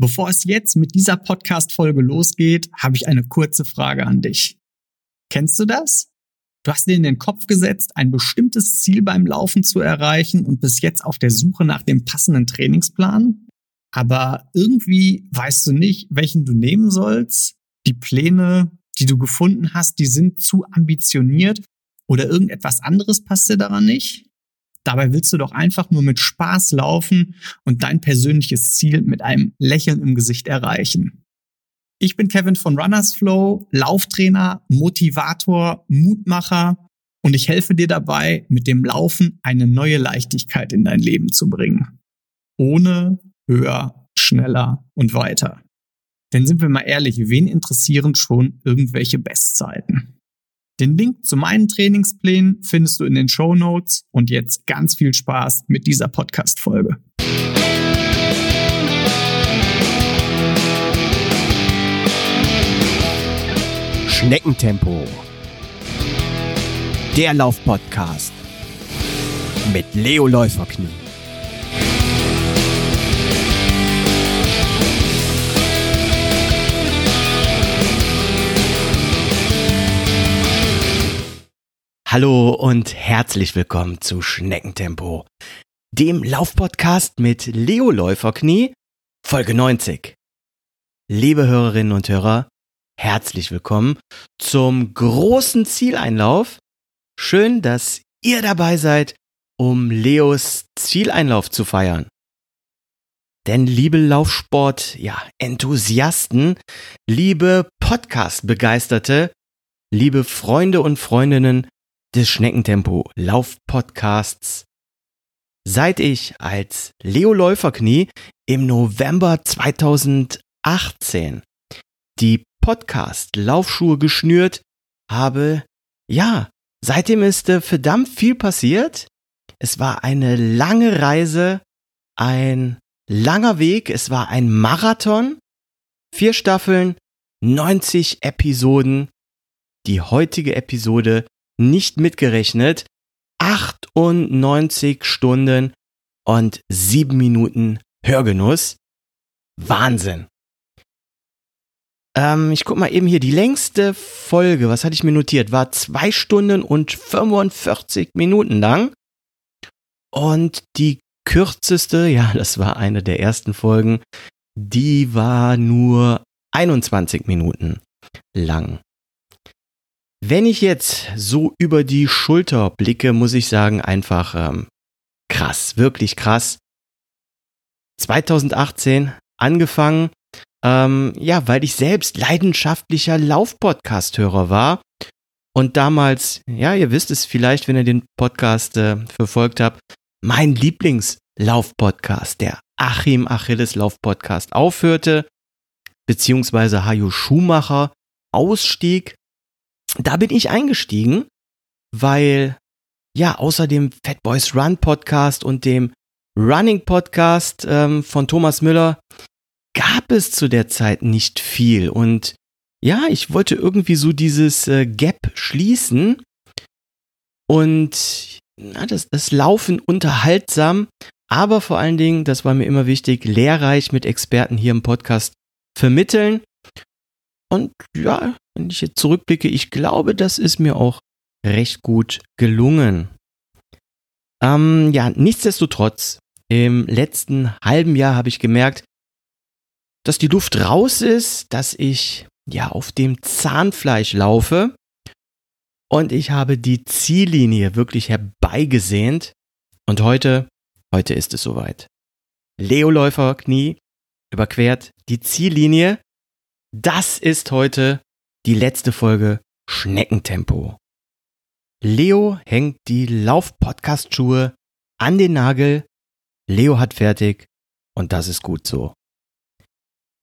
Bevor es jetzt mit dieser Podcast-Folge losgeht, habe ich eine kurze Frage an dich. Kennst du das? Du hast dir in den Kopf gesetzt, ein bestimmtes Ziel beim Laufen zu erreichen und bist jetzt auf der Suche nach dem passenden Trainingsplan. Aber irgendwie weißt du nicht, welchen du nehmen sollst. Die Pläne, die du gefunden hast, die sind zu ambitioniert oder irgendetwas anderes passt dir daran nicht. Dabei willst du doch einfach nur mit Spaß laufen und dein persönliches Ziel mit einem Lächeln im Gesicht erreichen. Ich bin Kevin von Runners Flow, Lauftrainer, Motivator, Mutmacher und ich helfe dir dabei, mit dem Laufen eine neue Leichtigkeit in dein Leben zu bringen. Ohne höher, schneller und weiter. Denn sind wir mal ehrlich, wen interessieren schon irgendwelche Bestzeiten? Den Link zu meinen Trainingsplänen findest du in den Show Notes und jetzt ganz viel Spaß mit dieser Podcast-Folge. Schneckentempo. Der Laufpodcast mit Leo Läuferknie. Hallo und herzlich willkommen zu Schneckentempo, dem Laufpodcast mit Leo Läuferknie, Folge 90. Liebe Hörerinnen und Hörer, herzlich willkommen zum großen Zieleinlauf. Schön, dass ihr dabei seid, um Leos Zieleinlauf zu feiern. Denn liebe Laufsport, ja, Enthusiasten, liebe Podcast-Begeisterte, liebe Freunde und Freundinnen des Schneckentempo Laufpodcasts. Seit ich als Leo Läuferknie im November 2018 die Podcast Laufschuhe geschnürt habe, ja, seitdem ist äh, verdammt viel passiert. Es war eine lange Reise, ein langer Weg, es war ein Marathon, vier Staffeln, 90 Episoden. Die heutige Episode nicht mitgerechnet, 98 Stunden und 7 Minuten Hörgenuss. Wahnsinn. Ähm, ich guck mal eben hier, die längste Folge, was hatte ich mir notiert, war 2 Stunden und 45 Minuten lang. Und die kürzeste, ja, das war eine der ersten Folgen, die war nur 21 Minuten lang. Wenn ich jetzt so über die Schulter blicke, muss ich sagen, einfach ähm, krass, wirklich krass. 2018 angefangen, ähm, ja, weil ich selbst leidenschaftlicher Laufpodcast-Hörer war und damals, ja, ihr wisst es vielleicht, wenn ihr den Podcast äh, verfolgt habt, mein Lieblingslauf-Podcast, der Achim Achilles Lauf-Podcast aufhörte, beziehungsweise Hajo Schumacher ausstieg da bin ich eingestiegen, weil ja, außer dem Fat Boys Run Podcast und dem Running Podcast ähm, von Thomas Müller gab es zu der Zeit nicht viel. Und ja, ich wollte irgendwie so dieses äh, Gap schließen und na, das, das Laufen unterhaltsam, aber vor allen Dingen, das war mir immer wichtig, lehrreich mit Experten hier im Podcast vermitteln. Und ja, wenn ich jetzt zurückblicke, ich glaube, das ist mir auch recht gut gelungen. Ähm, ja, nichtsdestotrotz, im letzten halben Jahr habe ich gemerkt, dass die Luft raus ist, dass ich ja auf dem Zahnfleisch laufe und ich habe die Ziellinie wirklich herbeigesehnt und heute, heute ist es soweit. Leo Läufer Knie überquert die Ziellinie das ist heute die letzte Folge Schneckentempo. Leo hängt die Lauf-Podcast-Schuhe an den Nagel. Leo hat fertig und das ist gut so.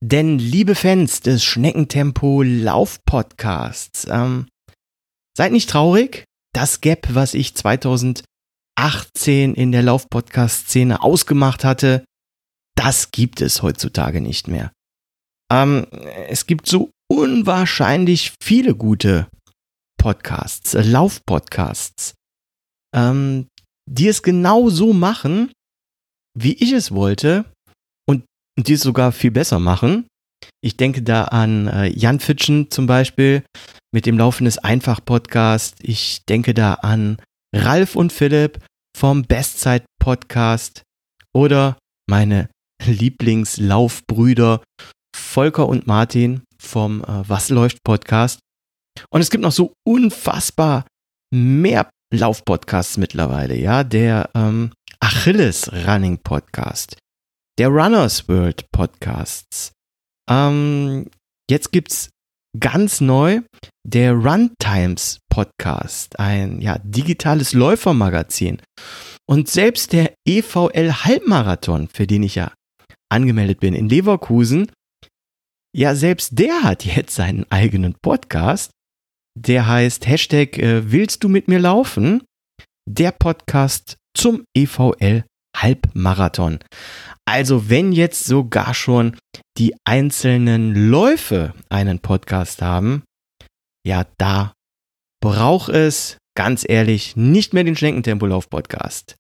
Denn liebe Fans des Schneckentempo Lauf-Podcasts, ähm, seid nicht traurig. Das Gap, was ich 2018 in der Lauf-Podcast-Szene ausgemacht hatte, das gibt es heutzutage nicht mehr. Ähm, es gibt so unwahrscheinlich viele gute Podcasts, äh, Laufpodcasts, ähm, die es genau so machen, wie ich es wollte. Und die es sogar viel besser machen. Ich denke da an äh, Jan Fitschen zum Beispiel mit dem Laufen des Einfach-Podcast. Ich denke da an Ralf und Philipp vom Bestzeit-Podcast oder meine Lieblingslaufbrüder Volker und Martin vom äh, Was läuft Podcast. Und es gibt noch so unfassbar mehr Laufpodcasts mittlerweile, ja, der ähm, Achilles Running Podcast, der Runners World Podcasts. Ähm, jetzt gibt's ganz neu der Runtimes Podcast, ein ja digitales Läufermagazin. Und selbst der EVL Halbmarathon, für den ich ja angemeldet bin in Leverkusen, ja, selbst der hat jetzt seinen eigenen Podcast. Der heißt Hashtag äh, Willst du mit mir laufen? Der Podcast zum EVL Halbmarathon. Also wenn jetzt sogar schon die einzelnen Läufe einen Podcast haben, ja, da braucht es, ganz ehrlich, nicht mehr den Schneckentempolauf-Podcast.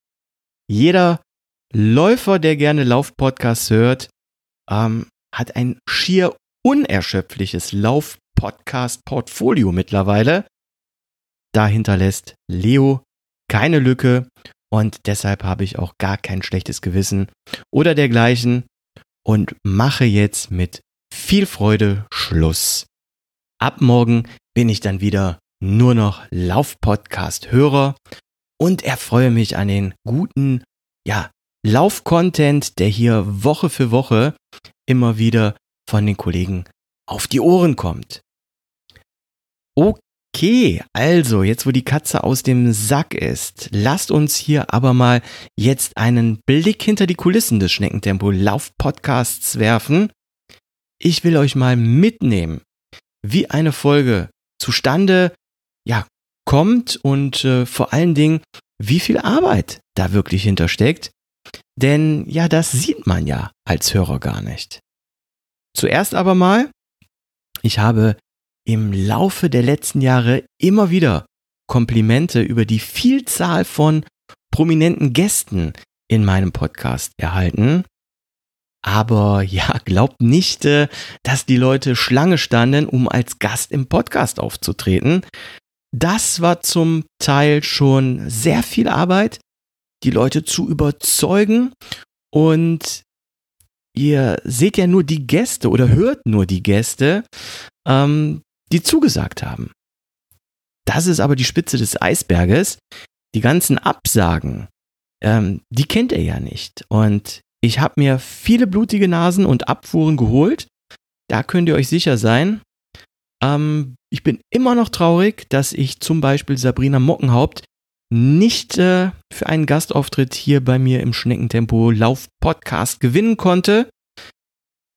Jeder Läufer, der gerne Lauf-Podcasts hört, ähm, hat ein schier unerschöpfliches Lauf-Podcast-Portfolio mittlerweile. Da hinterlässt Leo keine Lücke und deshalb habe ich auch gar kein schlechtes Gewissen oder dergleichen und mache jetzt mit viel Freude Schluss. Ab morgen bin ich dann wieder nur noch Lauf-Podcast-Hörer und erfreue mich an den guten, ja, Lauf-Content, der hier Woche für Woche immer wieder von den Kollegen auf die Ohren kommt. Okay, also jetzt wo die Katze aus dem Sack ist, lasst uns hier aber mal jetzt einen Blick hinter die Kulissen des Schneckentempo Lauf Podcasts werfen. Ich will euch mal mitnehmen, wie eine Folge zustande ja kommt und äh, vor allen Dingen, wie viel Arbeit da wirklich hintersteckt. Denn ja, das sieht man ja als Hörer gar nicht. Zuerst aber mal, ich habe im Laufe der letzten Jahre immer wieder Komplimente über die Vielzahl von prominenten Gästen in meinem Podcast erhalten. Aber ja, glaubt nicht, äh, dass die Leute Schlange standen, um als Gast im Podcast aufzutreten. Das war zum Teil schon sehr viel Arbeit, die Leute zu überzeugen. Und ihr seht ja nur die Gäste oder hört nur die Gäste, ähm, die zugesagt haben. Das ist aber die Spitze des Eisberges. Die ganzen Absagen, ähm, die kennt ihr ja nicht. Und ich habe mir viele blutige Nasen und Abfuhren geholt. Da könnt ihr euch sicher sein. Ähm, ich bin immer noch traurig, dass ich zum Beispiel Sabrina Mockenhaupt nicht äh, für einen Gastauftritt hier bei mir im Schneckentempo Lauf Podcast gewinnen konnte.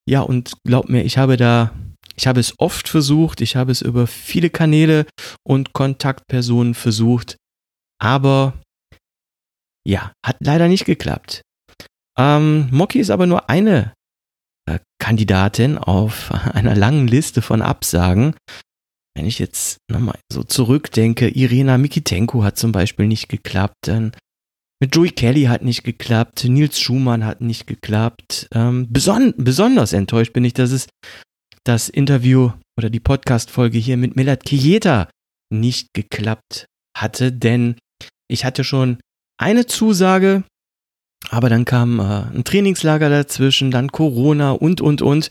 Ja, und glaubt mir, ich habe da ich habe es oft versucht, ich habe es über viele Kanäle und Kontaktpersonen versucht, aber ja, hat leider nicht geklappt. Ähm, Moki ist aber nur eine äh, Kandidatin auf einer langen Liste von Absagen. Wenn ich jetzt nochmal so zurückdenke, Irina Mikitenko hat zum Beispiel nicht geklappt, dann mit Joey Kelly hat nicht geklappt, Nils Schumann hat nicht geklappt. Ähm, beson besonders enttäuscht bin ich, dass es das Interview oder die Podcast-Folge hier mit Milad Kieta nicht geklappt hatte, denn ich hatte schon eine Zusage, aber dann kam äh, ein Trainingslager dazwischen, dann Corona und, und, und.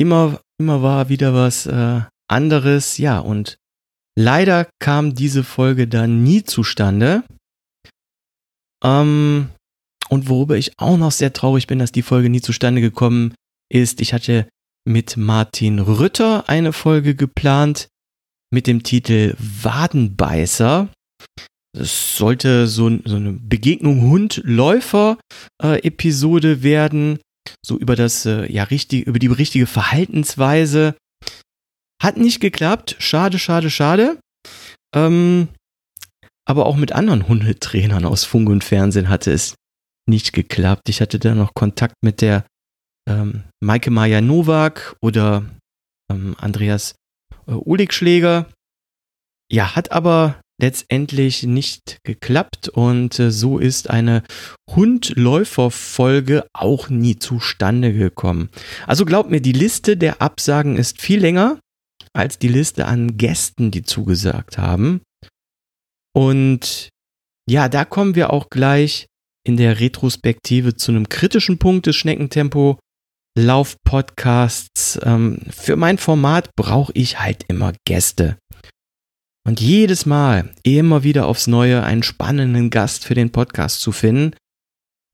Immer, immer war wieder was äh, anderes, ja, und leider kam diese Folge dann nie zustande. Ähm, und worüber ich auch noch sehr traurig bin, dass die Folge nie zustande gekommen ist, ich hatte mit Martin Rütter eine Folge geplant mit dem Titel Wadenbeißer. Es sollte so, so eine Begegnung Hund-Läufer-Episode äh, werden, so über das, äh, ja, richtig, über die richtige Verhaltensweise. Hat nicht geklappt. Schade, schade, schade. Ähm, aber auch mit anderen Hundetrainern aus Funk und Fernsehen hatte es nicht geklappt. Ich hatte da noch Kontakt mit der ähm, Maike Maja Nowak oder ähm, Andreas äh, Uligschläger. Ja, hat aber letztendlich nicht geklappt und äh, so ist eine Hundläufer-Folge auch nie zustande gekommen. Also glaubt mir, die Liste der Absagen ist viel länger als die Liste an Gästen, die zugesagt haben. Und ja, da kommen wir auch gleich in der Retrospektive zu einem kritischen Punkt des Schneckentempo Lauf-Podcasts. Ähm, für mein Format brauche ich halt immer Gäste. Und jedes Mal immer wieder aufs Neue einen spannenden Gast für den Podcast zu finden,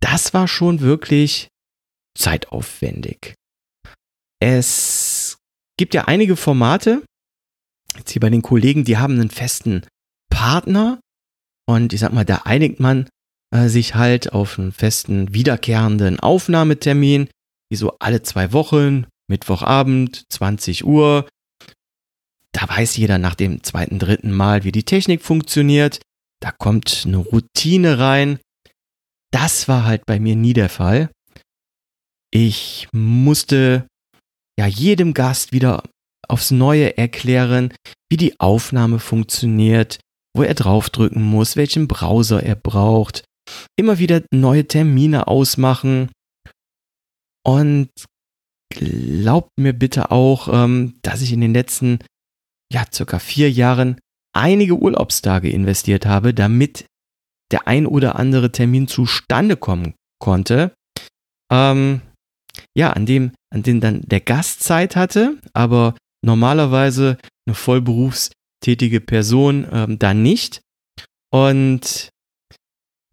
das war schon wirklich zeitaufwendig. Es gibt ja einige Formate, jetzt hier bei den Kollegen, die haben einen festen Partner und ich sag mal, da einigt man äh, sich halt auf einen festen wiederkehrenden Aufnahmetermin, wie so alle zwei Wochen, Mittwochabend, 20 Uhr, da weiß jeder nach dem zweiten, dritten Mal, wie die Technik funktioniert. Da kommt eine Routine rein. Das war halt bei mir nie der Fall. Ich musste ja jedem Gast wieder aufs Neue erklären, wie die Aufnahme funktioniert, wo er draufdrücken muss, welchen Browser er braucht, immer wieder neue Termine ausmachen. Und glaubt mir bitte auch, ähm, dass ich in den letzten ja, circa vier Jahren einige Urlaubstage investiert habe, damit der ein oder andere Termin zustande kommen konnte. Ähm, ja, an dem, an dem dann der Gast Zeit hatte, aber normalerweise eine vollberufstätige Person ähm, dann nicht. Und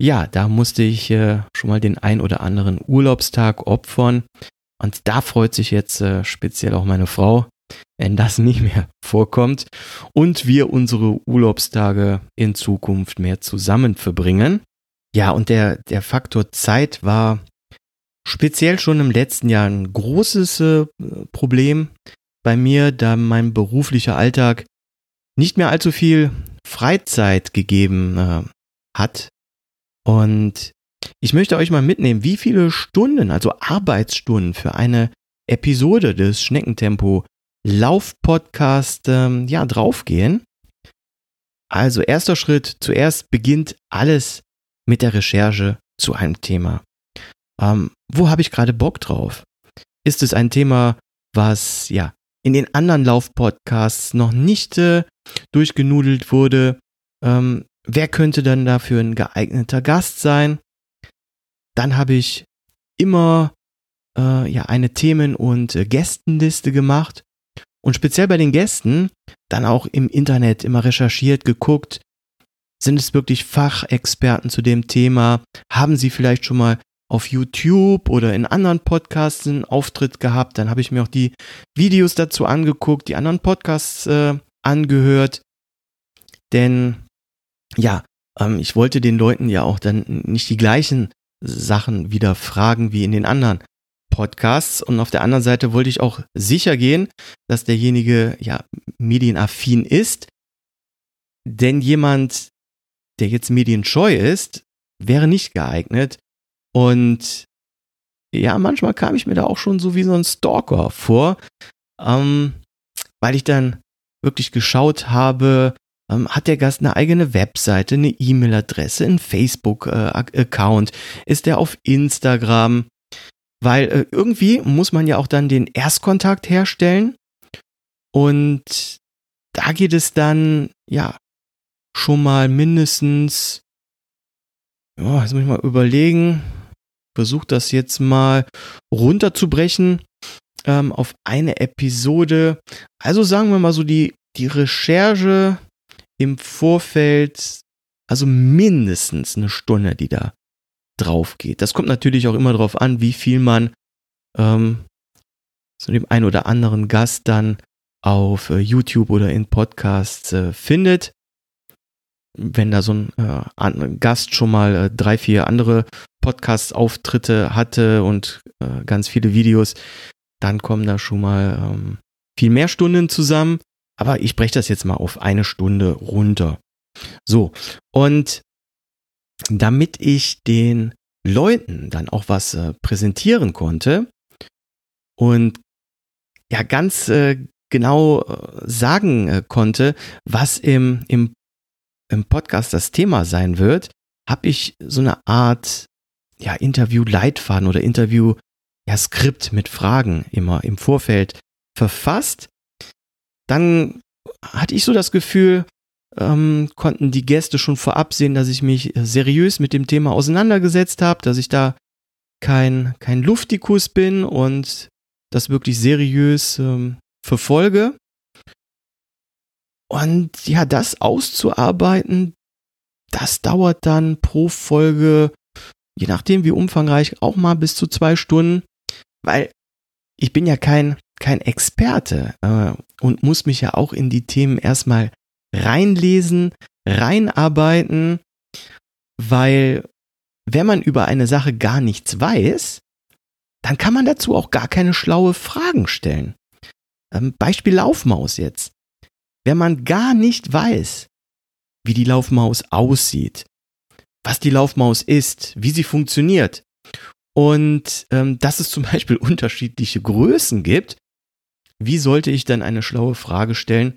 ja, da musste ich äh, schon mal den ein oder anderen Urlaubstag opfern. Und da freut sich jetzt äh, speziell auch meine Frau, wenn das nicht mehr vorkommt und wir unsere Urlaubstage in Zukunft mehr zusammen verbringen. Ja, und der, der Faktor Zeit war speziell schon im letzten Jahr ein großes äh, Problem bei mir, da mein beruflicher Alltag nicht mehr allzu viel Freizeit gegeben äh, hat. Und ich möchte euch mal mitnehmen, wie viele Stunden, also Arbeitsstunden für eine Episode des Schneckentempo Laufpodcast ähm, ja, draufgehen. Also erster Schritt, zuerst beginnt alles mit der Recherche zu einem Thema. Ähm, wo habe ich gerade Bock drauf? Ist es ein Thema, was ja in den anderen Laufpodcasts noch nicht äh, durchgenudelt wurde? Ähm, wer könnte dann dafür ein geeigneter Gast sein? Dann habe ich immer äh, ja eine Themen- und äh, Gästenliste gemacht und speziell bei den Gästen dann auch im Internet immer recherchiert, geguckt, sind es wirklich Fachexperten zu dem Thema? Haben sie vielleicht schon mal auf YouTube oder in anderen Podcasts einen Auftritt gehabt? Dann habe ich mir auch die Videos dazu angeguckt, die anderen Podcasts äh, angehört. Denn ja, ähm, ich wollte den Leuten ja auch dann nicht die gleichen Sachen wieder fragen wie in den anderen Podcasts und auf der anderen Seite wollte ich auch sicher gehen, dass derjenige ja medienaffin ist. Denn jemand, der jetzt medienscheu ist, wäre nicht geeignet. Und ja, manchmal kam ich mir da auch schon so wie so ein Stalker vor, ähm, weil ich dann wirklich geschaut habe, ähm, hat der Gast eine eigene Webseite, eine E-Mail-Adresse, einen Facebook-Account, äh, ist er auf Instagram, weil äh, irgendwie muss man ja auch dann den Erstkontakt herstellen. Und da geht es dann, ja, schon mal mindestens, ja, jetzt muss ich mal überlegen, versuche das jetzt mal runterzubrechen ähm, auf eine Episode. Also sagen wir mal so die, die Recherche im Vorfeld, also mindestens eine Stunde, die da drauf geht. Das kommt natürlich auch immer darauf an, wie viel man ähm, zu dem einen oder anderen Gast dann auf äh, YouTube oder in Podcasts äh, findet. Wenn da so ein äh, Gast schon mal äh, drei, vier andere Podcast-Auftritte hatte und äh, ganz viele Videos, dann kommen da schon mal ähm, viel mehr Stunden zusammen. Aber ich breche das jetzt mal auf eine Stunde runter. So, und damit ich den Leuten dann auch was äh, präsentieren konnte und ja ganz äh, genau äh, sagen konnte, was im, im im Podcast das Thema sein wird, habe ich so eine Art ja, Interview-Leitfaden oder Interview-Skript mit Fragen immer im Vorfeld verfasst. Dann hatte ich so das Gefühl, ähm, konnten die Gäste schon vorab sehen, dass ich mich seriös mit dem Thema auseinandergesetzt habe, dass ich da kein, kein Luftikus bin und das wirklich seriös ähm, verfolge. Und ja, das auszuarbeiten, das dauert dann pro Folge, je nachdem wie umfangreich, auch mal bis zu zwei Stunden, weil ich bin ja kein, kein Experte äh, und muss mich ja auch in die Themen erstmal reinlesen, reinarbeiten, weil wenn man über eine Sache gar nichts weiß, dann kann man dazu auch gar keine schlaue Fragen stellen. Ähm, Beispiel Laufmaus jetzt. Wenn man gar nicht weiß, wie die Laufmaus aussieht, was die Laufmaus ist, wie sie funktioniert und ähm, dass es zum Beispiel unterschiedliche Größen gibt, wie sollte ich dann eine schlaue Frage stellen,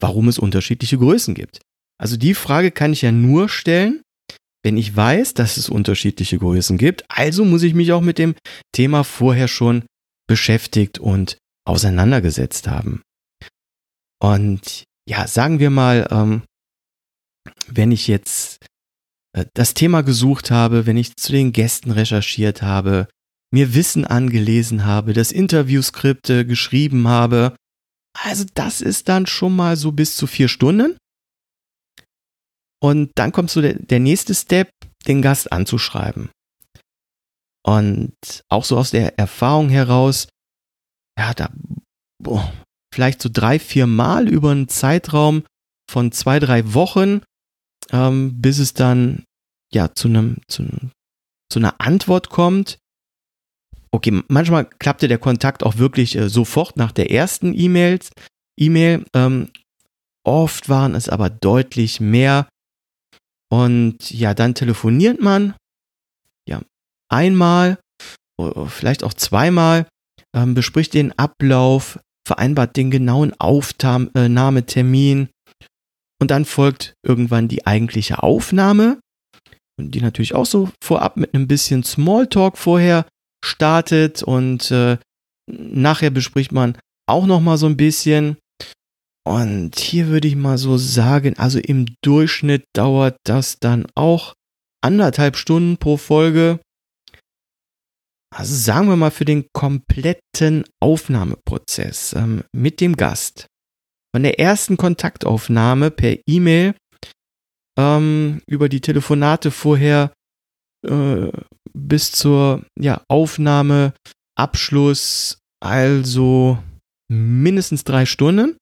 warum es unterschiedliche Größen gibt? Also die Frage kann ich ja nur stellen, wenn ich weiß, dass es unterschiedliche Größen gibt. Also muss ich mich auch mit dem Thema vorher schon beschäftigt und auseinandergesetzt haben. Und ja, sagen wir mal, ähm, wenn ich jetzt äh, das Thema gesucht habe, wenn ich zu den Gästen recherchiert habe, mir Wissen angelesen habe, das Interviewskripte geschrieben habe, also das ist dann schon mal so bis zu vier Stunden. Und dann kommt so der, der nächste Step, den Gast anzuschreiben. Und auch so aus der Erfahrung heraus, ja, da boah, vielleicht so drei, vier Mal über einen Zeitraum von zwei, drei Wochen, ähm, bis es dann ja zu einem, zu, zu einer Antwort kommt. Okay, manchmal klappte der Kontakt auch wirklich äh, sofort nach der ersten E-Mails, E-Mail. Ähm, oft waren es aber deutlich mehr. Und ja, dann telefoniert man. Ja, einmal, vielleicht auch zweimal, ähm, bespricht den Ablauf, vereinbart den genauen Aufnahmetermin. Und dann folgt irgendwann die eigentliche Aufnahme. Und die natürlich auch so vorab mit einem bisschen Smalltalk vorher startet. Und äh, nachher bespricht man auch noch mal so ein bisschen. Und hier würde ich mal so sagen, also im Durchschnitt dauert das dann auch anderthalb Stunden pro Folge. Also sagen wir mal für den kompletten Aufnahmeprozess ähm, mit dem Gast. Von der ersten Kontaktaufnahme per E-Mail ähm, über die Telefonate vorher äh, bis zur ja, Aufnahme, Abschluss, also mindestens drei Stunden.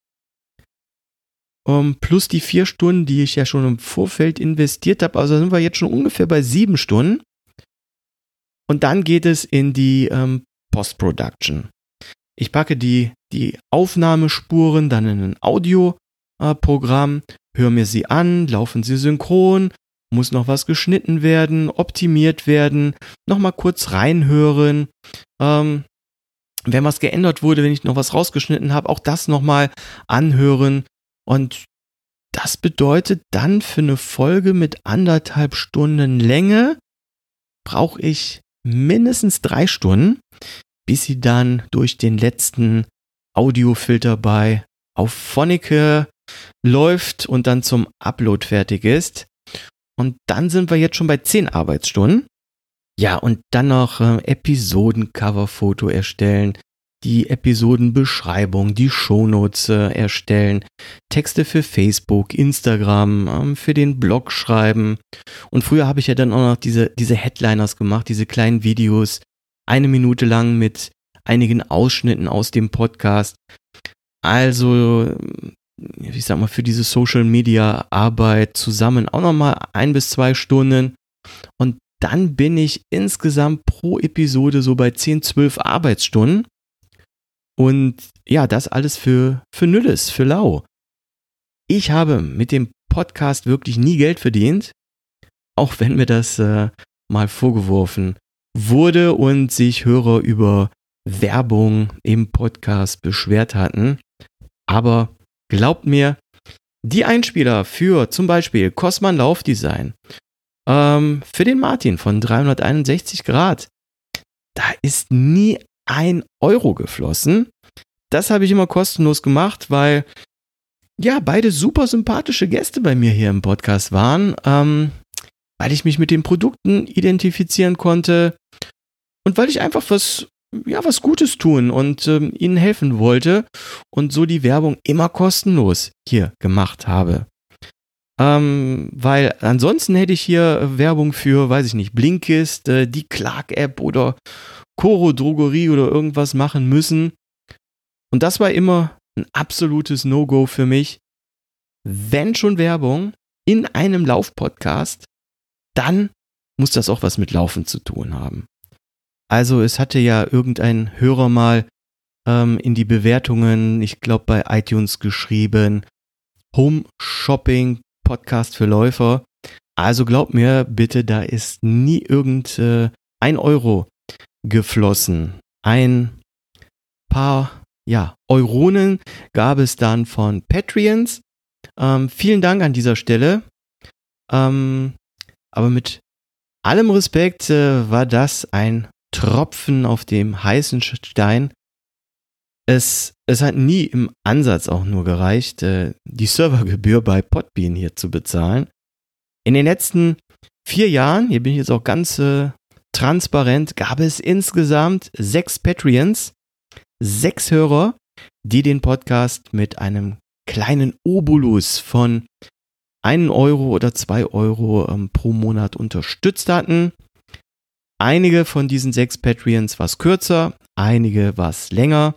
Um, plus die vier Stunden, die ich ja schon im Vorfeld investiert habe. Also sind wir jetzt schon ungefähr bei sieben Stunden. Und dann geht es in die ähm, Post-Production. Ich packe die, die Aufnahmespuren dann in ein Audioprogramm, äh, höre mir sie an, laufen sie synchron, muss noch was geschnitten werden, optimiert werden, nochmal kurz reinhören. Ähm, wenn was geändert wurde, wenn ich noch was rausgeschnitten habe, auch das nochmal anhören und das bedeutet dann für eine Folge mit anderthalb Stunden Länge brauche ich mindestens drei Stunden, bis sie dann durch den letzten Audiofilter bei Auphonic läuft und dann zum Upload fertig ist. Und dann sind wir jetzt schon bei zehn Arbeitsstunden. Ja, und dann noch äh, Episodencoverfoto erstellen, die Episodenbeschreibung, die Shownotes äh, erstellen, Texte für Facebook, Instagram, ähm, für den Blog schreiben. Und früher habe ich ja dann auch noch diese, diese Headliners gemacht, diese kleinen Videos, eine Minute lang mit einigen Ausschnitten aus dem Podcast. Also, ich sag mal, für diese Social Media Arbeit zusammen auch nochmal ein bis zwei Stunden. Und dann bin ich insgesamt pro Episode so bei 10, 12 Arbeitsstunden. Und ja, das alles für, für Nülles, für lau. Ich habe mit dem Podcast wirklich nie Geld verdient, auch wenn mir das äh, mal vorgeworfen wurde und sich Hörer über Werbung im Podcast beschwert hatten. Aber glaubt mir, die Einspieler für zum Beispiel Cosman Laufdesign, ähm, für den Martin von 361 Grad, da ist nie ein Euro geflossen. Das habe ich immer kostenlos gemacht, weil ja, beide super sympathische Gäste bei mir hier im Podcast waren, ähm, weil ich mich mit den Produkten identifizieren konnte und weil ich einfach was, ja, was Gutes tun und ähm, ihnen helfen wollte und so die Werbung immer kostenlos hier gemacht habe. Ähm, weil ansonsten hätte ich hier Werbung für, weiß ich nicht, Blinkist, äh, die Clark-App oder Coro Drogerie oder irgendwas machen müssen. Und das war immer ein absolutes No-Go für mich. Wenn schon Werbung in einem Laufpodcast, dann muss das auch was mit Laufen zu tun haben. Also es hatte ja irgendein Hörer mal ähm, in die Bewertungen, ich glaube bei iTunes geschrieben, Home Shopping Podcast für Läufer. Also glaubt mir bitte, da ist nie irgend äh, ein Euro geflossen. Ein paar ja, Euronen gab es dann von Patreons. Ähm, vielen Dank an dieser Stelle. Ähm, aber mit allem Respekt äh, war das ein Tropfen auf dem heißen Stein. Es, es hat nie im Ansatz auch nur gereicht, äh, die Servergebühr bei Podbean hier zu bezahlen. In den letzten vier Jahren, hier bin ich jetzt auch ganz äh, transparent, gab es insgesamt sechs Patreons sechs Hörer, die den Podcast mit einem kleinen Obolus von 1 Euro oder 2 Euro ähm, pro Monat unterstützt hatten. Einige von diesen sechs Patreons was kürzer, einige was länger.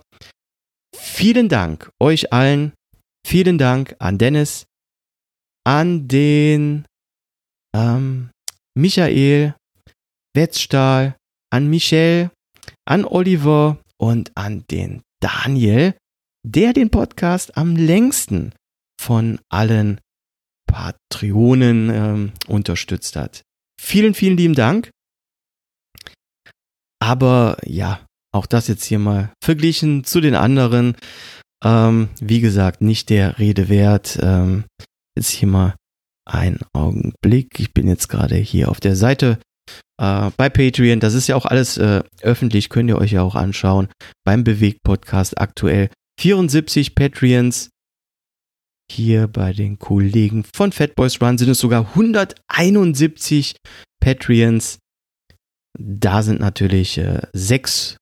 Vielen Dank euch allen. Vielen Dank an Dennis, an den ähm, Michael, Wetzstahl, an Michelle, an Oliver, und an den Daniel, der den Podcast am längsten von allen Patreonen ähm, unterstützt hat. Vielen, vielen lieben Dank. Aber ja, auch das jetzt hier mal verglichen zu den anderen. Ähm, wie gesagt, nicht der Rede wert. Ähm, jetzt hier mal ein Augenblick. Ich bin jetzt gerade hier auf der Seite äh, bei Patreon. Das ist ja auch alles äh, öffentlich, könnt ihr euch ja auch anschauen. Beim Bewegt-Podcast aktuell 74 Patreons. Hier bei den Kollegen von Fatboys Run sind es sogar 171 Patreons. Da sind natürlich äh, sechs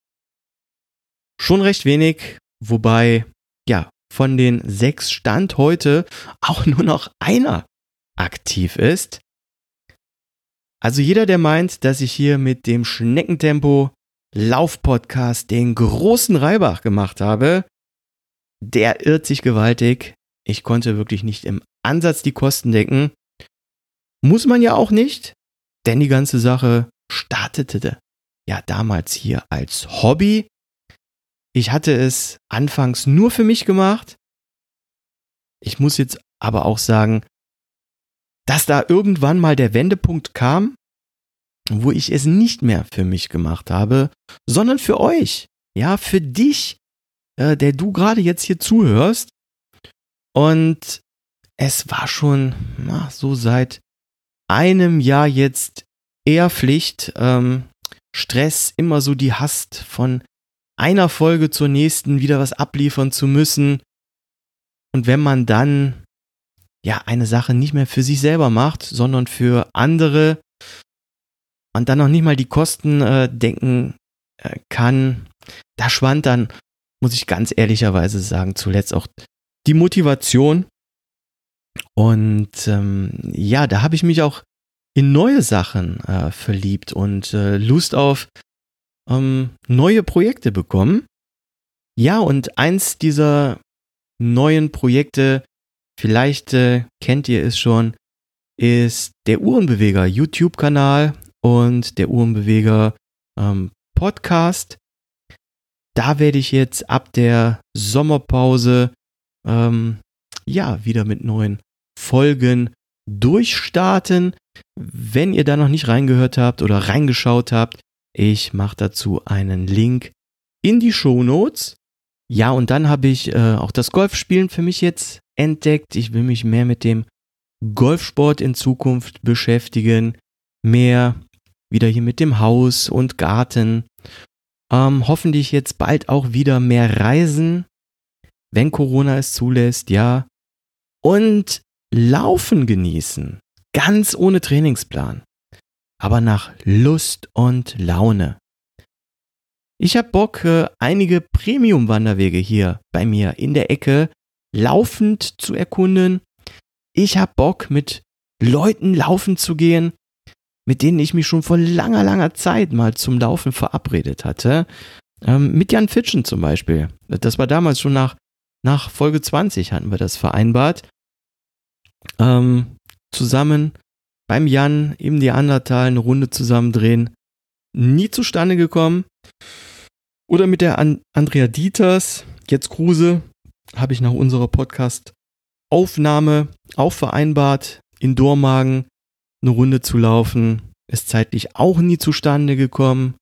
schon recht wenig, wobei ja von den sechs Stand heute auch nur noch einer aktiv ist. Also jeder, der meint, dass ich hier mit dem Schneckentempo Laufpodcast den großen Reibach gemacht habe, der irrt sich gewaltig. Ich konnte wirklich nicht im Ansatz die Kosten decken. Muss man ja auch nicht, denn die ganze Sache startete ja damals hier als Hobby. Ich hatte es anfangs nur für mich gemacht. Ich muss jetzt aber auch sagen, dass da irgendwann mal der Wendepunkt kam, wo ich es nicht mehr für mich gemacht habe, sondern für euch. Ja, für dich, äh, der du gerade jetzt hier zuhörst. Und es war schon na, so seit einem Jahr jetzt eher Pflicht. Ähm, Stress, immer so die Hast von einer Folge zur nächsten wieder was abliefern zu müssen. Und wenn man dann ja eine Sache nicht mehr für sich selber macht, sondern für andere und dann noch nicht mal die Kosten äh, denken äh, kann, da schwand dann, muss ich ganz ehrlicherweise sagen, zuletzt auch die Motivation. Und ähm, ja, da habe ich mich auch in neue Sachen äh, verliebt und äh, Lust auf ähm, neue Projekte bekommen. Ja, und eins dieser neuen Projekte Vielleicht äh, kennt ihr es schon, ist der Uhrenbeweger YouTube-Kanal und der Uhrenbeweger ähm, Podcast. Da werde ich jetzt ab der Sommerpause ähm, ja wieder mit neuen Folgen durchstarten. Wenn ihr da noch nicht reingehört habt oder reingeschaut habt, ich mache dazu einen Link in die Show Notes. Ja, und dann habe ich äh, auch das Golfspielen für mich jetzt entdeckt. Ich will mich mehr mit dem Golfsport in Zukunft beschäftigen, mehr wieder hier mit dem Haus und Garten. Ähm, hoffentlich jetzt bald auch wieder mehr Reisen, wenn Corona es zulässt, ja. Und Laufen genießen, ganz ohne Trainingsplan, aber nach Lust und Laune. Ich habe Bock, äh, einige Premium-Wanderwege hier bei mir in der Ecke laufend zu erkunden. Ich habe Bock, mit Leuten laufen zu gehen, mit denen ich mich schon vor langer, langer Zeit mal zum Laufen verabredet hatte. Ähm, mit Jan Fitschen zum Beispiel. Das war damals schon nach, nach Folge 20 hatten wir das vereinbart. Ähm, zusammen beim Jan im Neandertal eine Runde zusammen drehen. Nie zustande gekommen. Oder mit der An Andrea Dieters, jetzt Kruse, habe ich nach unserer Podcast-Aufnahme auch vereinbart, in Dormagen eine Runde zu laufen. Ist zeitlich auch nie zustande gekommen.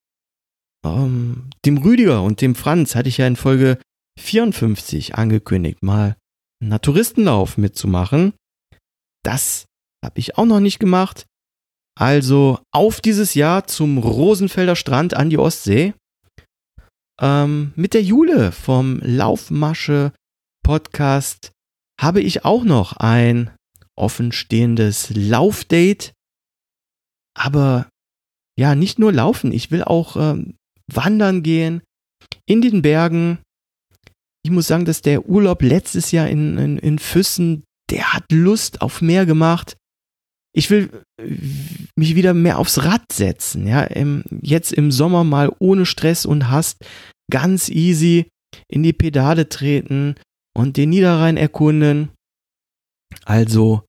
Ähm, dem Rüdiger und dem Franz hatte ich ja in Folge 54 angekündigt, mal einen Naturistenlauf mitzumachen. Das habe ich auch noch nicht gemacht. Also auf dieses Jahr zum Rosenfelder Strand an die Ostsee. Ähm, mit der Jule vom Laufmasche Podcast habe ich auch noch ein offenstehendes Laufdate. Aber ja, nicht nur laufen, ich will auch ähm, wandern gehen in den Bergen. Ich muss sagen, dass der Urlaub letztes Jahr in, in, in Füssen, der hat Lust auf mehr gemacht. Ich will äh, mich wieder mehr aufs Rad setzen, ja, im, jetzt im Sommer mal ohne Stress und Hast ganz easy in die Pedale treten und den Niederrhein erkunden. Also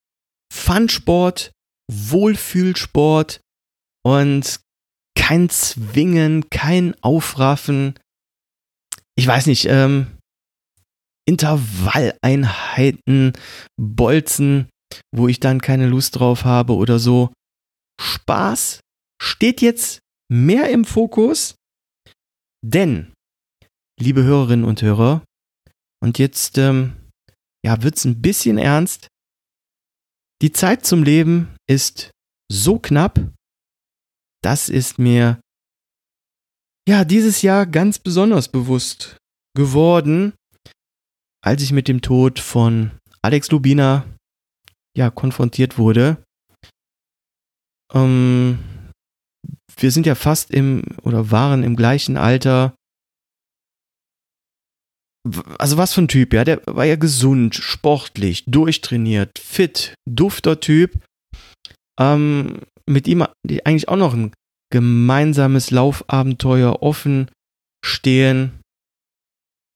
Fun-Sport, Wohlfühlsport und kein Zwingen, kein Aufraffen. Ich weiß nicht, ähm, Intervalleinheiten, Bolzen, wo ich dann keine Lust drauf habe oder so. Spaß steht jetzt mehr im Fokus, denn, liebe Hörerinnen und Hörer, und jetzt ähm, ja, wird's ein bisschen ernst. Die Zeit zum Leben ist so knapp, das ist mir ja dieses Jahr ganz besonders bewusst geworden, als ich mit dem Tod von Alex Lubina ja konfrontiert wurde. Ähm, wir sind ja fast im oder waren im gleichen Alter also was für ein Typ, ja, der war ja gesund, sportlich, durchtrainiert, fit, dufter Typ. Ähm, mit ihm eigentlich auch noch ein gemeinsames Laufabenteuer offen stehen.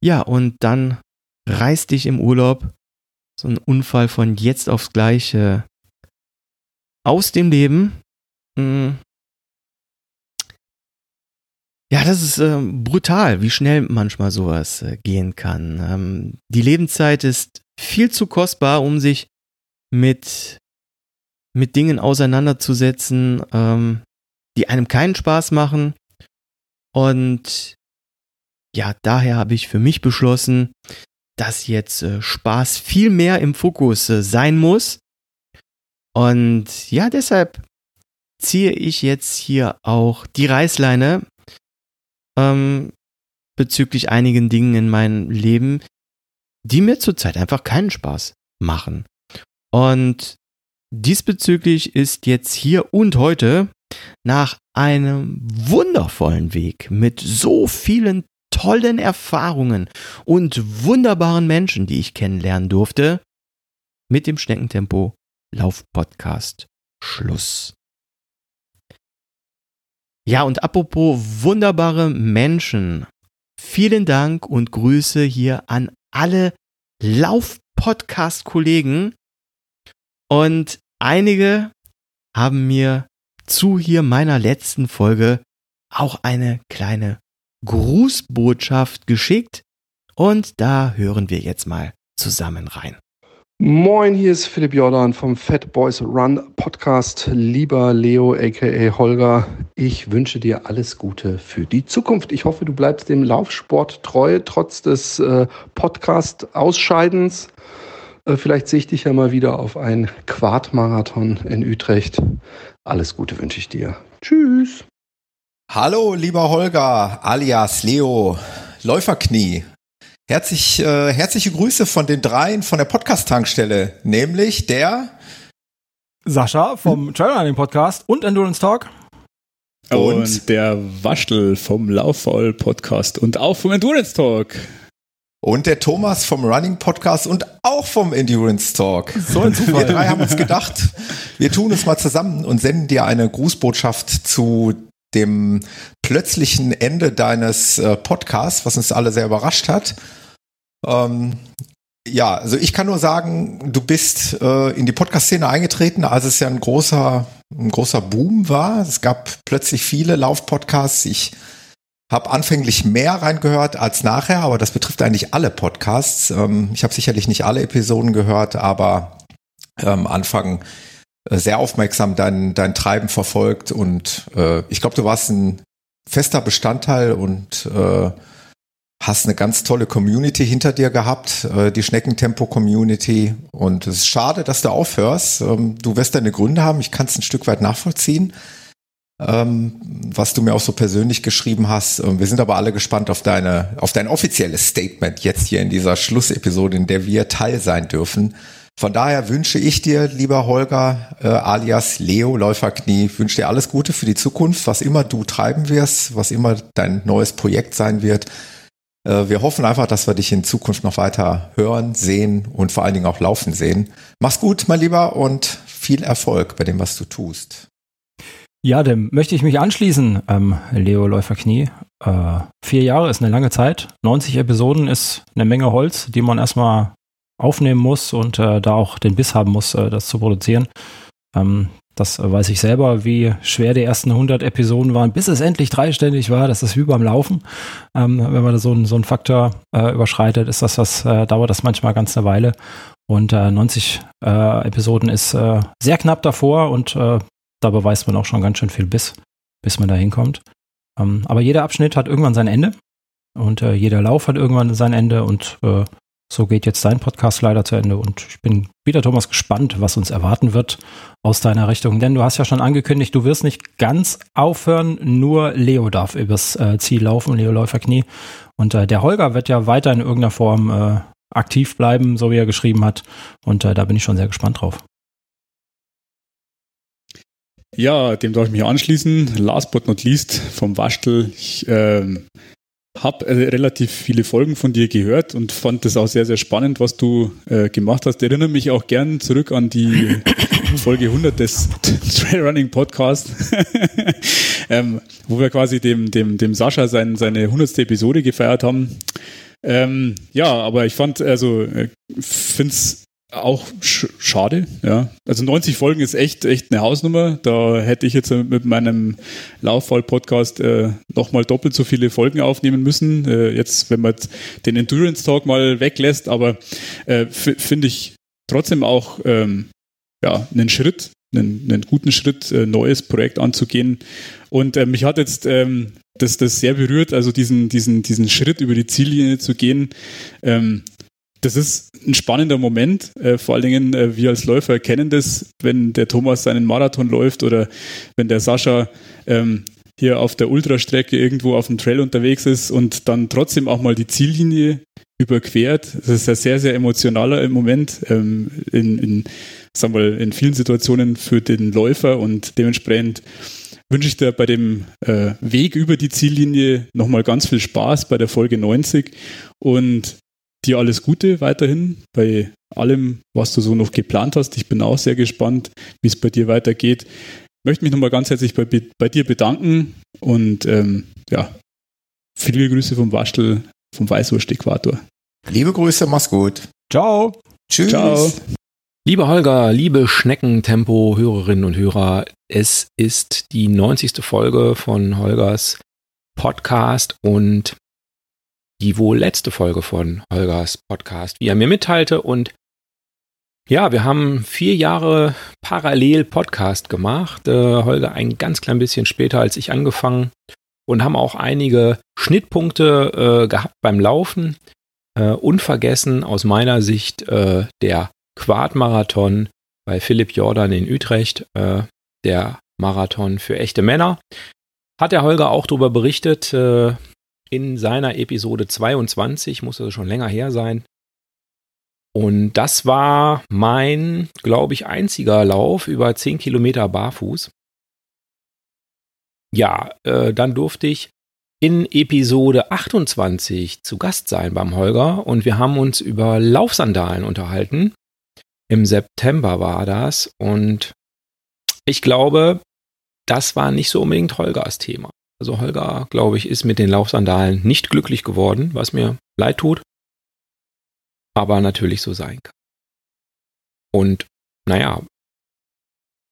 Ja, und dann reißt dich im Urlaub so ein Unfall von jetzt aufs Gleiche aus dem Leben. Hm. Ja, das ist äh, brutal, wie schnell manchmal sowas äh, gehen kann. Ähm, die Lebenszeit ist viel zu kostbar, um sich mit, mit Dingen auseinanderzusetzen, ähm, die einem keinen Spaß machen. Und ja, daher habe ich für mich beschlossen, dass jetzt äh, Spaß viel mehr im Fokus äh, sein muss. Und ja, deshalb ziehe ich jetzt hier auch die Reißleine ähm, bezüglich einigen Dingen in meinem Leben, die mir zurzeit einfach keinen Spaß machen. Und diesbezüglich ist jetzt hier und heute nach einem wundervollen Weg mit so vielen tollen Erfahrungen und wunderbaren Menschen, die ich kennenlernen durfte, mit dem Schneckentempo Lauf Podcast Schluss. Ja, und apropos wunderbare Menschen. Vielen Dank und Grüße hier an alle Lauf-Podcast-Kollegen. Und einige haben mir zu hier meiner letzten Folge auch eine kleine Grußbotschaft geschickt. Und da hören wir jetzt mal zusammen rein. Moin, hier ist Philipp Jordan vom Fat Boys Run Podcast. Lieber Leo, aka Holger, ich wünsche dir alles Gute für die Zukunft. Ich hoffe, du bleibst dem Laufsport treu, trotz des äh, Podcast-Ausscheidens. Äh, vielleicht sehe ich dich ja mal wieder auf ein Quadmarathon in Utrecht. Alles Gute wünsche ich dir. Tschüss. Hallo, lieber Holger, alias Leo, Läuferknie. Herzlich, äh, herzliche Grüße von den dreien von der Podcast-Tankstelle, nämlich der Sascha vom Trailrunning Podcast und Endurance Talk. Und, und der Waschtel vom Laufvoll Podcast und auch vom Endurance Talk. Und der Thomas vom Running Podcast und auch vom Endurance Talk. So ein Zufall. Wir drei haben uns gedacht, wir tun es mal zusammen und senden dir eine Grußbotschaft zu dem plötzlichen Ende deines äh, Podcasts, was uns alle sehr überrascht hat. Ähm, ja, also ich kann nur sagen, du bist äh, in die Podcast-Szene eingetreten, als es ja ein großer, ein großer Boom war. Es gab plötzlich viele Lauf-Podcasts. Ich habe anfänglich mehr reingehört als nachher, aber das betrifft eigentlich alle Podcasts. Ähm, ich habe sicherlich nicht alle Episoden gehört, aber ähm, Anfang sehr aufmerksam dein, dein Treiben verfolgt und äh, ich glaube, du warst ein fester Bestandteil und äh, hast eine ganz tolle Community hinter dir gehabt, äh, die Schneckentempo-Community. Und es ist schade, dass du aufhörst. Ähm, du wirst deine Gründe haben. Ich kann es ein Stück weit nachvollziehen, ähm, was du mir auch so persönlich geschrieben hast. Ähm, wir sind aber alle gespannt auf deine, auf dein offizielles Statement jetzt hier in dieser Schlussepisode, in der wir Teil sein dürfen. Von daher wünsche ich dir, lieber Holger, äh, alias Leo Läuferknie, wünsche dir alles Gute für die Zukunft, was immer du treiben wirst, was immer dein neues Projekt sein wird. Äh, wir hoffen einfach, dass wir dich in Zukunft noch weiter hören, sehen und vor allen Dingen auch laufen sehen. Mach's gut, mein Lieber, und viel Erfolg bei dem, was du tust. Ja, dem möchte ich mich anschließen, ähm, Leo Läuferknie. Äh, vier Jahre ist eine lange Zeit. 90 Episoden ist eine Menge Holz, die man erstmal aufnehmen muss und äh, da auch den Biss haben muss, äh, das zu produzieren. Ähm, das weiß ich selber, wie schwer die ersten 100 Episoden waren, bis es endlich dreistellig war. Das ist wie beim Laufen. Ähm, wenn man da so, so einen Faktor äh, überschreitet, ist das, das äh, dauert das manchmal ganz eine Weile. Und äh, 90 äh, Episoden ist äh, sehr knapp davor und äh, da beweist man auch schon ganz schön viel Biss, bis man da hinkommt. Ähm, aber jeder Abschnitt hat irgendwann sein Ende und jeder Lauf hat irgendwann sein Ende und so geht jetzt dein Podcast leider zu Ende und ich bin wieder, Thomas, gespannt, was uns erwarten wird aus deiner Richtung. Denn du hast ja schon angekündigt, du wirst nicht ganz aufhören, nur Leo darf übers äh, Ziel laufen, Leo Läuferknie. Und äh, der Holger wird ja weiter in irgendeiner Form äh, aktiv bleiben, so wie er geschrieben hat. Und äh, da bin ich schon sehr gespannt drauf. Ja, dem darf ich mich anschließen. Last but not least vom Waschtel. Ich ähm, habe äh, relativ viele Folgen von dir gehört und fand das auch sehr, sehr spannend, was du äh, gemacht hast. Erinnere mich auch gern zurück an die Folge 100 des Trailrunning Podcasts, ähm, wo wir quasi dem, dem, dem Sascha sein, seine 100. Episode gefeiert haben. Ähm, ja, aber ich fand, also, äh, finde es auch sch schade, ja. Also 90 Folgen ist echt, echt eine Hausnummer. Da hätte ich jetzt mit meinem Lauffall-Podcast äh, nochmal doppelt so viele Folgen aufnehmen müssen. Äh, jetzt, wenn man den Endurance Talk mal weglässt, aber äh, finde ich trotzdem auch ähm, ja, einen Schritt, einen, einen guten Schritt, äh, neues Projekt anzugehen. Und äh, mich hat jetzt ähm, das, das sehr berührt, also diesen, diesen, diesen Schritt über die Ziellinie zu gehen. Ähm, das ist ein spannender Moment. Äh, vor allen Dingen, äh, wir als Läufer kennen das, wenn der Thomas seinen Marathon läuft oder wenn der Sascha ähm, hier auf der Ultrastrecke irgendwo auf dem Trail unterwegs ist und dann trotzdem auch mal die Ziellinie überquert. Das ist ein sehr, sehr emotionaler Moment ähm, in, in, sagen wir, in vielen Situationen für den Läufer und dementsprechend wünsche ich dir bei dem äh, Weg über die Ziellinie nochmal ganz viel Spaß bei der Folge 90 und dir alles Gute weiterhin bei allem, was du so noch geplant hast. Ich bin auch sehr gespannt, wie es bei dir weitergeht. Ich möchte mich nochmal ganz herzlich bei, bei dir bedanken und ähm, ja, viele Grüße vom Waschtel, vom Weißwurst-Äquator. Liebe Grüße, mach's gut. Ciao. Tschüss. Ciao. Lieber Holger, liebe Schneckentempo-Hörerinnen und Hörer, es ist die 90. Folge von Holgers Podcast und die wohl letzte Folge von Holgers Podcast, wie er mir mitteilte. Und ja, wir haben vier Jahre parallel Podcast gemacht. Äh, Holger ein ganz klein bisschen später als ich angefangen und haben auch einige Schnittpunkte äh, gehabt beim Laufen. Äh, unvergessen aus meiner Sicht äh, der Quad-Marathon bei Philipp Jordan in Utrecht, äh, der Marathon für echte Männer. Hat der Holger auch darüber berichtet äh, in seiner Episode 22, muss also schon länger her sein. Und das war mein, glaube ich, einziger Lauf über 10 Kilometer barfuß. Ja, äh, dann durfte ich in Episode 28 zu Gast sein beim Holger und wir haben uns über Laufsandalen unterhalten. Im September war das und ich glaube, das war nicht so unbedingt Holgers Thema. Also Holger, glaube ich, ist mit den Laufsandalen nicht glücklich geworden, was mir leid tut, aber natürlich so sein kann. Und naja,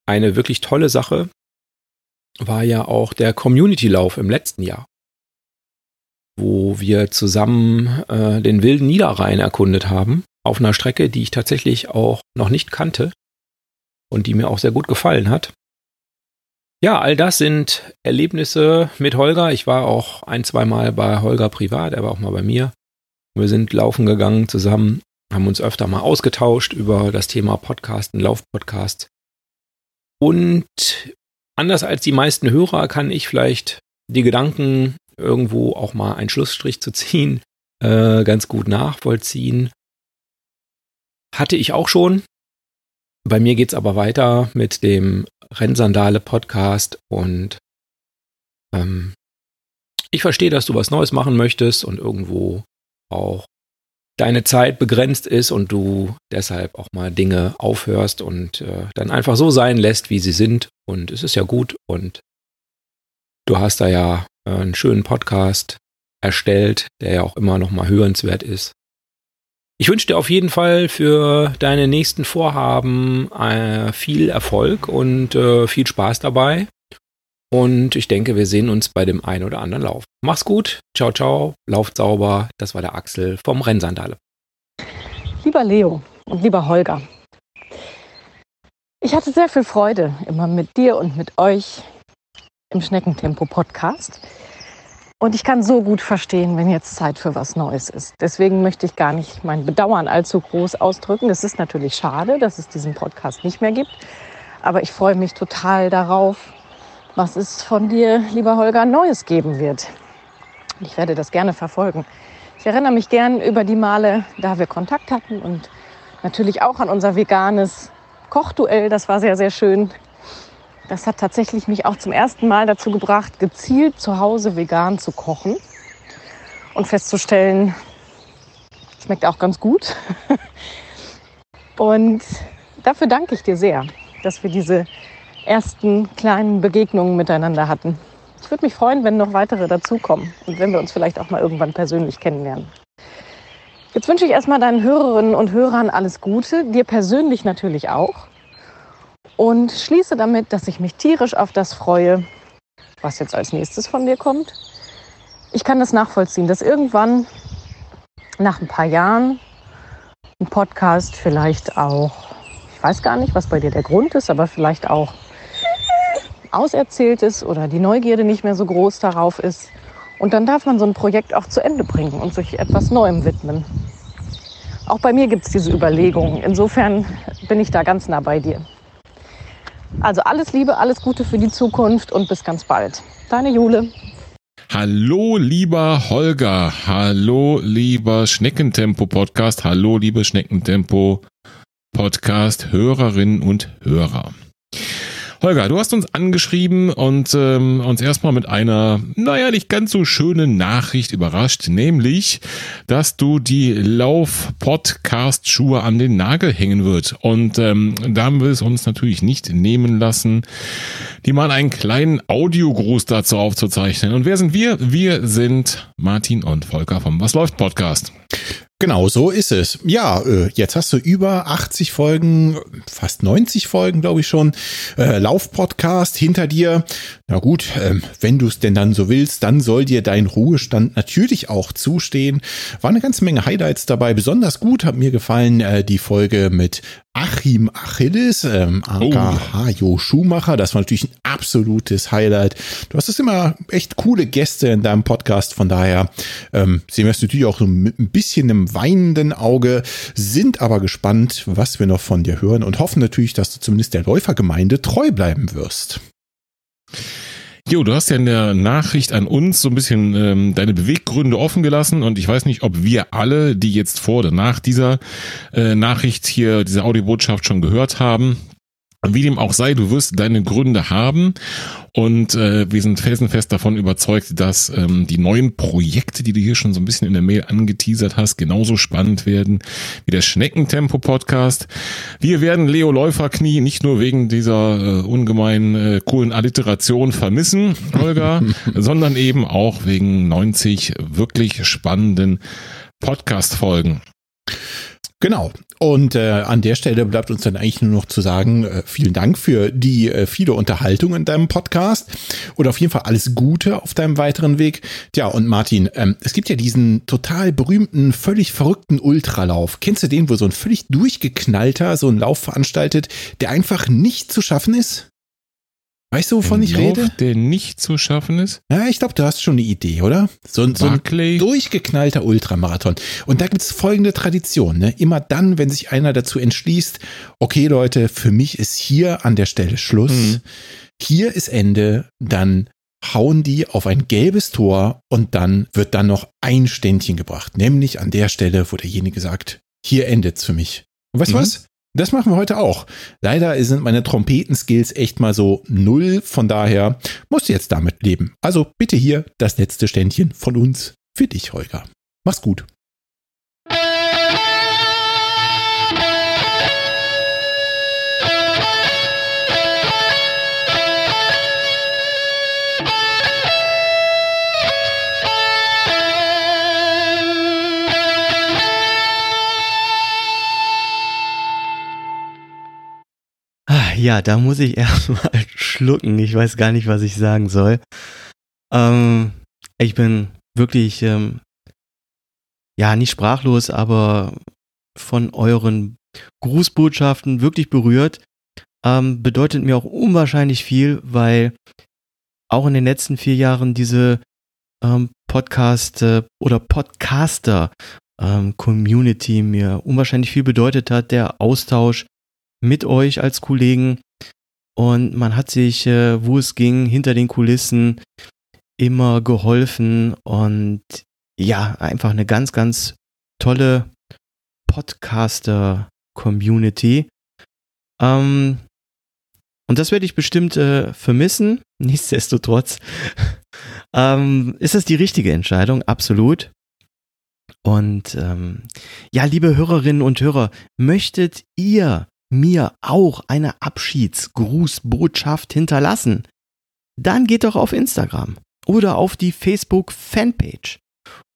eine wirklich tolle Sache war ja auch der Community-Lauf im letzten Jahr wo wir zusammen äh, den wilden Niederrhein erkundet haben, auf einer Strecke, die ich tatsächlich auch noch nicht kannte und die mir auch sehr gut gefallen hat. Ja, all das sind Erlebnisse mit Holger. Ich war auch ein, zwei Mal bei Holger privat, er war auch mal bei mir. Wir sind laufen gegangen zusammen, haben uns öfter mal ausgetauscht über das Thema Podcasten, Laufpodcast. Und anders als die meisten Hörer kann ich vielleicht die Gedanken irgendwo auch mal einen Schlussstrich zu ziehen, äh, ganz gut nachvollziehen. Hatte ich auch schon. Bei mir geht es aber weiter mit dem Rennsandale-Podcast und ähm, ich verstehe, dass du was Neues machen möchtest und irgendwo auch deine Zeit begrenzt ist und du deshalb auch mal Dinge aufhörst und äh, dann einfach so sein lässt, wie sie sind. Und es ist ja gut und du hast da ja äh, einen schönen Podcast erstellt, der ja auch immer noch mal hörenswert ist. Ich wünsche dir auf jeden Fall für deine nächsten Vorhaben äh, viel Erfolg und äh, viel Spaß dabei. Und ich denke, wir sehen uns bei dem einen oder anderen Lauf. Mach's gut, ciao, ciao, lauft sauber. Das war der Axel vom Rennsandale. Lieber Leo und lieber Holger, ich hatte sehr viel Freude immer mit dir und mit euch im Schneckentempo-Podcast. Und ich kann so gut verstehen, wenn jetzt Zeit für was Neues ist. Deswegen möchte ich gar nicht mein Bedauern allzu groß ausdrücken. Es ist natürlich schade, dass es diesen Podcast nicht mehr gibt. Aber ich freue mich total darauf, was es von dir, lieber Holger, Neues geben wird. Ich werde das gerne verfolgen. Ich erinnere mich gern über die Male, da wir Kontakt hatten und natürlich auch an unser veganes Kochduell. Das war sehr, sehr schön. Das hat tatsächlich mich auch zum ersten Mal dazu gebracht, gezielt zu Hause vegan zu kochen und festzustellen, schmeckt auch ganz gut. Und dafür danke ich dir sehr, dass wir diese ersten kleinen Begegnungen miteinander hatten. Ich würde mich freuen, wenn noch weitere dazukommen und wenn wir uns vielleicht auch mal irgendwann persönlich kennenlernen. Jetzt wünsche ich erstmal deinen Hörerinnen und Hörern alles Gute, dir persönlich natürlich auch und schließe damit, dass ich mich tierisch auf das freue, was jetzt als nächstes von dir kommt. Ich kann das nachvollziehen, dass irgendwann nach ein paar Jahren ein Podcast vielleicht auch, ich weiß gar nicht, was bei dir der Grund ist, aber vielleicht auch auserzählt ist oder die Neugierde nicht mehr so groß darauf ist. Und dann darf man so ein Projekt auch zu Ende bringen und sich etwas Neuem widmen. Auch bei mir gibt es diese Überlegungen. Insofern bin ich da ganz nah bei dir. Also alles Liebe, alles Gute für die Zukunft und bis ganz bald. Deine Jule. Hallo, lieber Holger. Hallo, lieber Schneckentempo-Podcast. Hallo, liebe Schneckentempo-Podcast, Hörerinnen und Hörer. Holger, du hast uns angeschrieben und ähm, uns erstmal mit einer, naja, nicht ganz so schönen Nachricht überrascht, nämlich, dass du die Lauf-Podcast-Schuhe an den Nagel hängen wird. Und ähm, da haben wir es uns natürlich nicht nehmen lassen, die mal einen kleinen Audiogruß dazu aufzuzeichnen. Und wer sind wir? Wir sind Martin und Volker vom Was läuft Podcast. Genau, so ist es. Ja, äh, jetzt hast du über 80 Folgen, fast 90 Folgen, glaube ich schon, äh, Laufpodcast hinter dir. Na gut, ähm, wenn du es denn dann so willst, dann soll dir dein Ruhestand natürlich auch zustehen. War eine ganze Menge Highlights dabei. Besonders gut hat mir gefallen äh, die Folge mit Achim Achilles, ähm, aka oh. Jo Schumacher. Das war natürlich ein absolutes Highlight. Du hast es immer echt coole Gäste in deinem Podcast. Von daher ähm, sehen wir es natürlich auch so mit ein bisschen einem weinenden Auge, sind aber gespannt, was wir noch von dir hören und hoffen natürlich, dass du zumindest der Läufergemeinde treu bleiben wirst. Jo, du hast ja in der Nachricht an uns so ein bisschen ähm, deine Beweggründe offen gelassen und ich weiß nicht, ob wir alle, die jetzt vor oder nach dieser äh, Nachricht hier, diese Audiobotschaft schon gehört haben. Wie dem auch sei, du wirst deine Gründe haben und äh, wir sind felsenfest davon überzeugt, dass ähm, die neuen Projekte, die du hier schon so ein bisschen in der Mail angeteasert hast, genauso spannend werden wie der Schneckentempo-Podcast. Wir werden Leo Läuferknie nicht nur wegen dieser äh, ungemein äh, coolen Alliteration vermissen, Holger, sondern eben auch wegen 90 wirklich spannenden Podcast-Folgen. Genau. Und äh, an der Stelle bleibt uns dann eigentlich nur noch zu sagen, äh, vielen Dank für die äh, viele Unterhaltung in deinem Podcast und auf jeden Fall alles Gute auf deinem weiteren Weg. Tja, und Martin, ähm, es gibt ja diesen total berühmten, völlig verrückten Ultralauf. Kennst du den, wo so ein völlig durchgeknallter so ein Lauf veranstaltet, der einfach nicht zu schaffen ist? Weißt du, wovon Ein ich Lauf, rede? Der nicht zu schaffen ist. Ja, ich glaube, du hast schon eine Idee, oder? So, ein- so ein durchgeknallter Ultramarathon. Und da gibt's folgende Tradition. Ne? Immer dann, wenn sich einer dazu entschließt, okay Leute, für mich ist hier an der Stelle Schluss, Mhm. hier ist Ende, dann hauen die auf ein gelbes Tor und dann wird dann noch ein Ständchen gebracht. Nämlich an der Stelle, wo derjenige sagt, hier endet's für mich. Und weißt du Mhm. was? Das machen wir heute auch. Leider sind meine Trompetenskills echt mal so null, von daher musst du jetzt damit leben. Also bitte hier das letzte Ständchen von uns für dich, Holger. Mach's gut. Ja, da muss ich erstmal schlucken. Ich weiß gar nicht, was ich sagen soll. Ähm, ich bin wirklich, ähm, ja, nicht sprachlos, aber von euren Grußbotschaften wirklich berührt. Ähm, bedeutet mir auch unwahrscheinlich viel, weil auch in den letzten vier Jahren diese ähm, Podcast äh, oder Podcaster ähm, Community mir unwahrscheinlich viel bedeutet hat. Der Austausch mit euch als Kollegen und man hat sich, äh, wo es ging, hinter den Kulissen immer geholfen und ja, einfach eine ganz, ganz tolle Podcaster-Community. Ähm, und das werde ich bestimmt äh, vermissen. Nichtsdestotrotz ähm, ist das die richtige Entscheidung, absolut. Und ähm, ja, liebe Hörerinnen und Hörer, möchtet ihr mir auch eine Abschiedsgrußbotschaft hinterlassen? Dann geht doch auf Instagram oder auf die Facebook Fanpage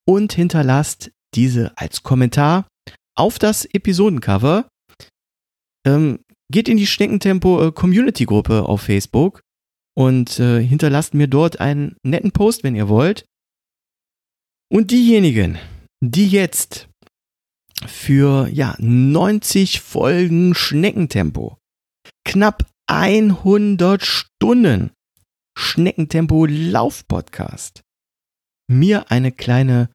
und hinterlasst diese als Kommentar auf das Episodencover. Ähm, geht in die Schneckentempo äh, Community Gruppe auf Facebook und äh, hinterlasst mir dort einen netten Post, wenn ihr wollt. Und diejenigen, die jetzt für ja 90 Folgen Schneckentempo, knapp 100 Stunden Schneckentempo Laufpodcast, mir eine kleine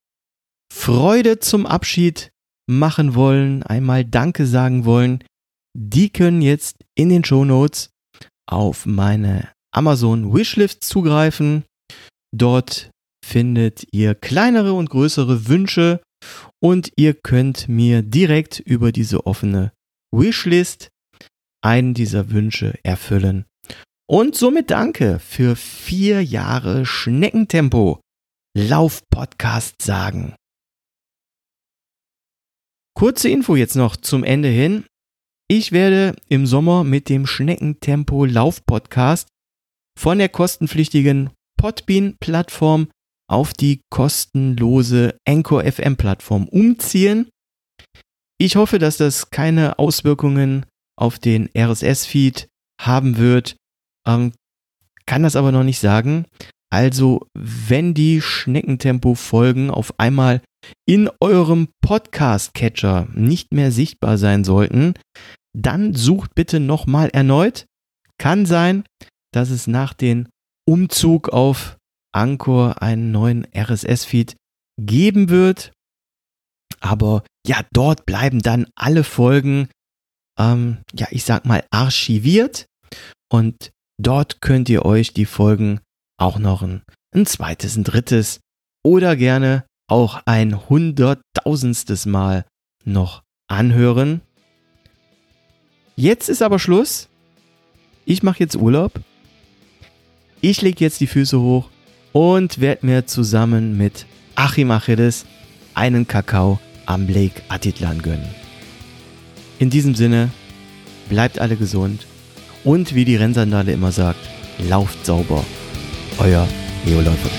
Freude zum Abschied machen wollen, einmal Danke sagen wollen, die können jetzt in den Shownotes auf meine Amazon Wishlist zugreifen. Dort findet ihr kleinere und größere Wünsche und ihr könnt mir direkt über diese offene Wishlist einen dieser Wünsche erfüllen. Und somit danke für vier Jahre Schneckentempo Lauf-Podcast sagen. Kurze Info jetzt noch zum Ende hin. Ich werde im Sommer mit dem Schneckentempo Lauf-Podcast von der kostenpflichtigen Podbean-Plattform auf die kostenlose Anchor FM-Plattform umziehen. Ich hoffe, dass das keine Auswirkungen auf den RSS-Feed haben wird, ähm, kann das aber noch nicht sagen. Also, wenn die Schneckentempo-Folgen auf einmal in eurem Podcast-Catcher nicht mehr sichtbar sein sollten, dann sucht bitte nochmal erneut. Kann sein, dass es nach dem Umzug auf Anchor einen neuen RSS-Feed geben wird. Aber ja, dort bleiben dann alle Folgen, ähm, ja, ich sag mal, archiviert. Und dort könnt ihr euch die Folgen auch noch ein, ein zweites, ein drittes oder gerne auch ein hunderttausendstes Mal noch anhören. Jetzt ist aber Schluss. Ich mache jetzt Urlaub. Ich lege jetzt die Füße hoch und werde mir zusammen mit Achim Achilles einen Kakao am Lake Atitlan gönnen. In diesem Sinne, bleibt alle gesund und wie die Rennsandale immer sagt, lauft sauber. Euer Leo Läufer